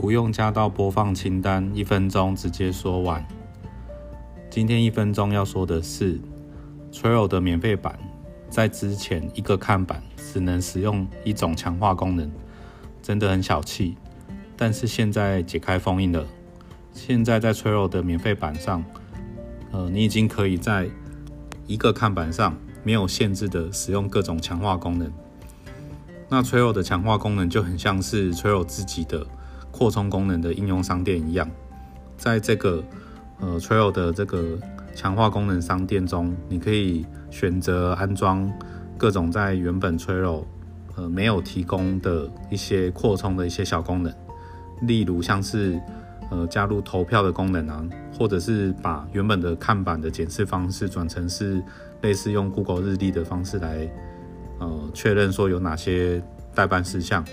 不用加到播放清单，一分钟直接说完。今天一分钟要说的是，Trail 的免费版在之前一个看板只能使用一种强化功能，真的很小气。但是现在解开封印了，现在在 Trail 的免费版上，呃，你已经可以在一个看板上没有限制的使用各种强化功能。那 Trail 的强化功能就很像是 Trail 自己的扩充功能的应用商店一样，在这个呃 Trail 的这个强化功能商店中，你可以选择安装各种在原本 Trail 呃没有提供的一些扩充的一些小功能，例如像是呃加入投票的功能啊，或者是把原本的看板的检视方式转成是类似用 Google 日历的方式来。呃，确认说有哪些代办事项，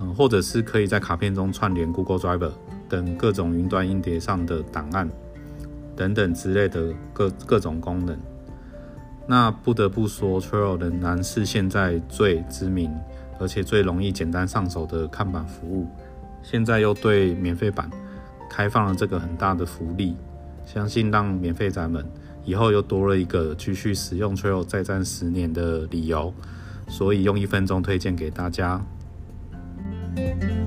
嗯，或者是可以在卡片中串联 Google Drive 等各种云端硬碟上的档案等等之类的各各种功能。那不得不说，Trail 仍然是现在最知名而且最容易简单上手的看板服务。现在又对免费版开放了这个很大的福利，相信让免费仔们。以后又多了一个继续使用 Trail 再战十年的理由，所以用一分钟推荐给大家。Thank you.